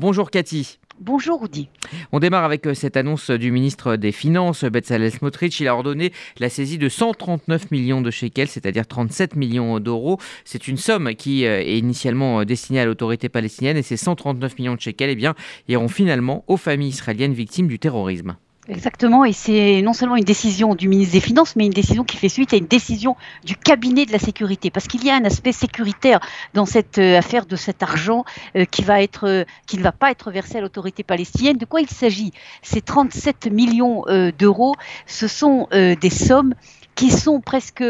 Bonjour Cathy. Bonjour Rudy. On démarre avec euh, cette annonce du ministre des Finances, Bezalel Smotrich. Il a ordonné la saisie de 139 millions de shekels, c'est-à-dire 37 millions d'euros. C'est une somme qui euh, est initialement euh, destinée à l'autorité palestinienne et ces 139 millions de shekels eh bien, iront finalement aux familles israéliennes victimes du terrorisme. Exactement, et c'est non seulement une décision du ministre des Finances, mais une décision qui fait suite à une décision du cabinet de la sécurité, parce qu'il y a un aspect sécuritaire dans cette euh, affaire de cet argent euh, qui va être, euh, qui ne va pas être versé à l'autorité palestinienne. De quoi il s'agit? Ces 37 millions d'euros, ce sont des sommes qui sont presque,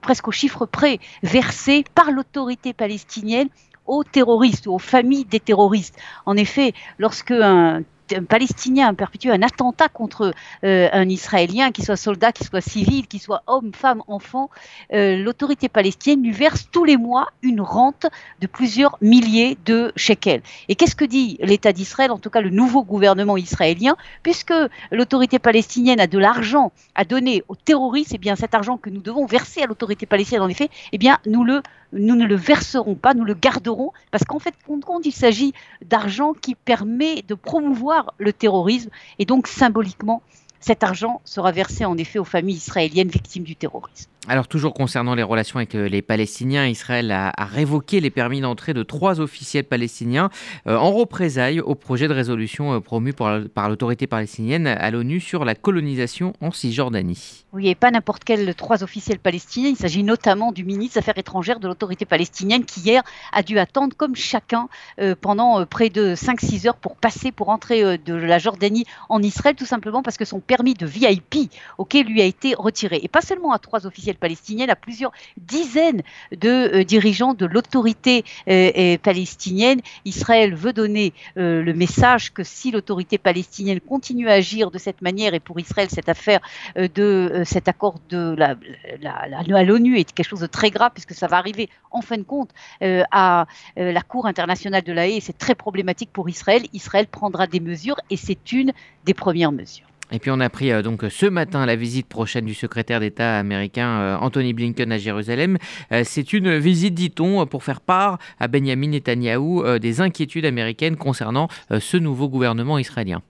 presque au chiffre près versées par l'autorité palestinienne aux terroristes, aux familles des terroristes. En effet, lorsque un un Palestinien perpétue un attentat contre euh, un Israélien, qu'il soit soldat, qu'il soit civil, qu'il soit homme, femme, enfant, euh, l'autorité palestinienne lui verse tous les mois une rente de plusieurs milliers de shekels. Et qu'est-ce que dit l'État d'Israël, en tout cas le nouveau gouvernement israélien, puisque l'autorité palestinienne a de l'argent à donner aux terroristes, et eh bien cet argent que nous devons verser à l'autorité palestinienne, en effet, eh bien nous le nous ne le verserons pas, nous le garderons, parce qu'en fait, compte, il s'agit d'argent qui permet de promouvoir le terrorisme, et donc symboliquement, cet argent sera versé en effet aux familles israéliennes victimes du terrorisme. Alors toujours concernant les relations avec euh, les Palestiniens, Israël a, révoqué les permis d'entrée de trois officiels palestiniens euh, en représailles au projet de résolution euh, promu par, l'autorité palestinienne à l'ONU sur la colonisation en Cisjordanie. Oui, et pas n'importe quel trois officiels palestiniens. Il s'agit notamment du ministre des Affaires étrangères de l'autorité palestinienne qui hier a dû attendre comme chacun pendant près de 5-6 heures pour passer, pour entrer de la Jordanie en Israël, tout simplement parce que son permis de VIP, auquel lui a été retiré. Et pas seulement à trois officiels palestinienne à plusieurs dizaines de euh, dirigeants de l'autorité euh, palestinienne. Israël veut donner euh, le message que si l'autorité palestinienne continue à agir de cette manière, et pour Israël, cette affaire de cet accord de la, à l'ONU est quelque chose de très grave, puisque ça va arriver en fin de compte à la Cour internationale de la haie, et c'est très problématique pour Israël. Israël prendra des mesures, et c'est une des premières mesures. Et puis on a pris euh, donc ce matin la visite prochaine du secrétaire d'État américain euh, Anthony Blinken à Jérusalem. Euh, c'est une visite, dit-on, pour faire part à Benjamin Netanyahou des inquiétudes américaines concernant ce nouveau gouvernement israélien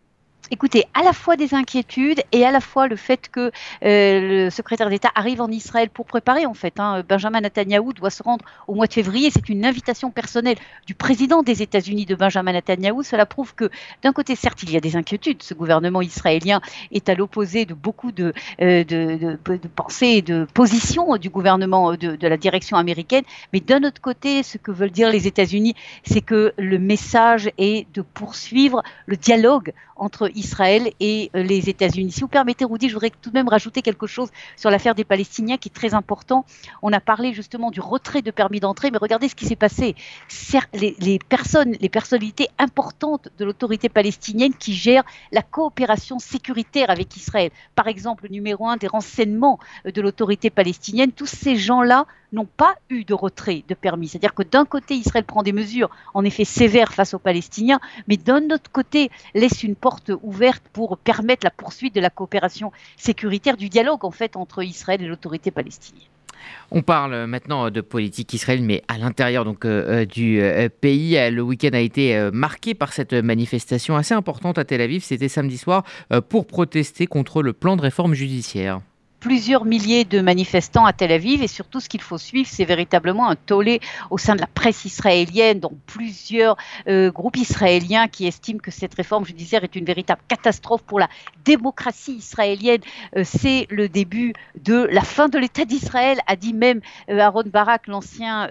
écoutez, à la fois des inquiétudes et à la fois le fait que euh, le secrétaire d'État arrive en Israël pour préparer, en fait. Hein, Benjamin Netanyahu doit se rendre au mois de février. C'est une invitation personnelle du président des États-Unis, de Benjamin Netanyahu. Cela prouve que, d'un côté, certes, il y a des inquiétudes. Ce gouvernement israélien est à l'opposé de beaucoup de, euh, de, pensées et de positions du gouvernement de, de la direction américaine. Mais d'un autre côté, ce que veulent dire les États-Unis, c'est que le message est de poursuivre le dialogue entre Israël et euh, les États-Unis. Si vous permettez, Rudy, je voudrais tout de même rajouter quelque chose sur l'affaire des Palestiniens qui est très important. On a parlé justement du retrait de permis d'entrée, mais regardez ce qui s'est passé. Les, personnes, les personnalités importantes de l'autorité palestinienne qui gèrent la coopération sécuritaire avec Israël, par exemple le numéro un des renseignements euh, de l'autorité palestinienne, tous ces gens-là n'ont pas eu de retrait de permis. C'est-à-dire que d'un côté, Israël prend des mesures en effet sévères face aux Palestiniens, mais d'un autre côté, laisse une porte ouverte pour permettre la poursuite de la coopération sécuritaire, du dialogue en fait entre Israël et l'autorité palestinienne. On parle maintenant de politique israélienne, mais à l'intérieur euh, euh, du euh, pays. Le week-end a été marqué par cette manifestation assez importante à Tel Aviv. C'était samedi soir pour protester contre le plan de réforme judiciaire plusieurs milliers de manifestants à Tel Aviv et surtout ce qu'il faut suivre, c'est véritablement un tollé au sein de la presse israélienne, dont plusieurs euh, groupes israéliens qui estiment que cette réforme judiciaire est une véritable catastrophe pour la démocratie israélienne. Euh, c'est le début de la fin de l'État d'Israël, a dit même euh, Aaron Barak, l'ancien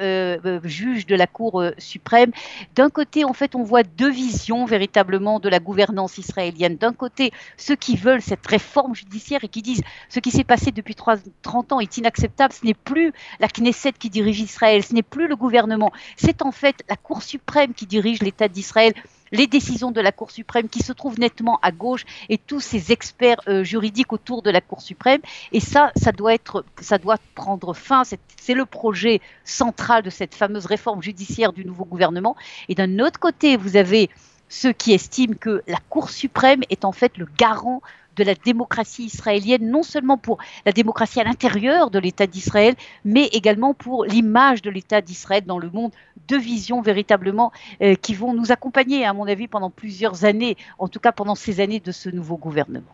juge de la Cour suprême. D'un côté, en fait, on voit deux visions véritablement de la gouvernance israélienne. D'un côté, ceux qui veulent cette réforme judiciaire et qui disent ce qui s'est passé depuis 30 ans est inacceptable. Ce n'est plus la Knesset qui dirige Israël, ce n'est plus le gouvernement, c'est en fait la Cour suprême qui dirige l'État d'Israël les décisions de la Cour suprême qui se trouvent nettement à gauche et tous ces experts euh, juridiques autour de la Cour suprême. Et ça, ça doit ça doit prendre fin. C'est le projet central de cette fameuse réforme judiciaire du nouveau gouvernement. Et d'un autre côté, vous avez ceux qui estiment que la Cour suprême est en fait le garant de la démocratie israélienne, non seulement pour la démocratie à l'intérieur de l'État d'Israël, mais également pour l'image de l'État d'Israël dans le monde, deux visions véritablement euh, qui vont nous accompagner, à mon avis, pendant plusieurs années, en tout cas pendant ces années de ce nouveau gouvernement.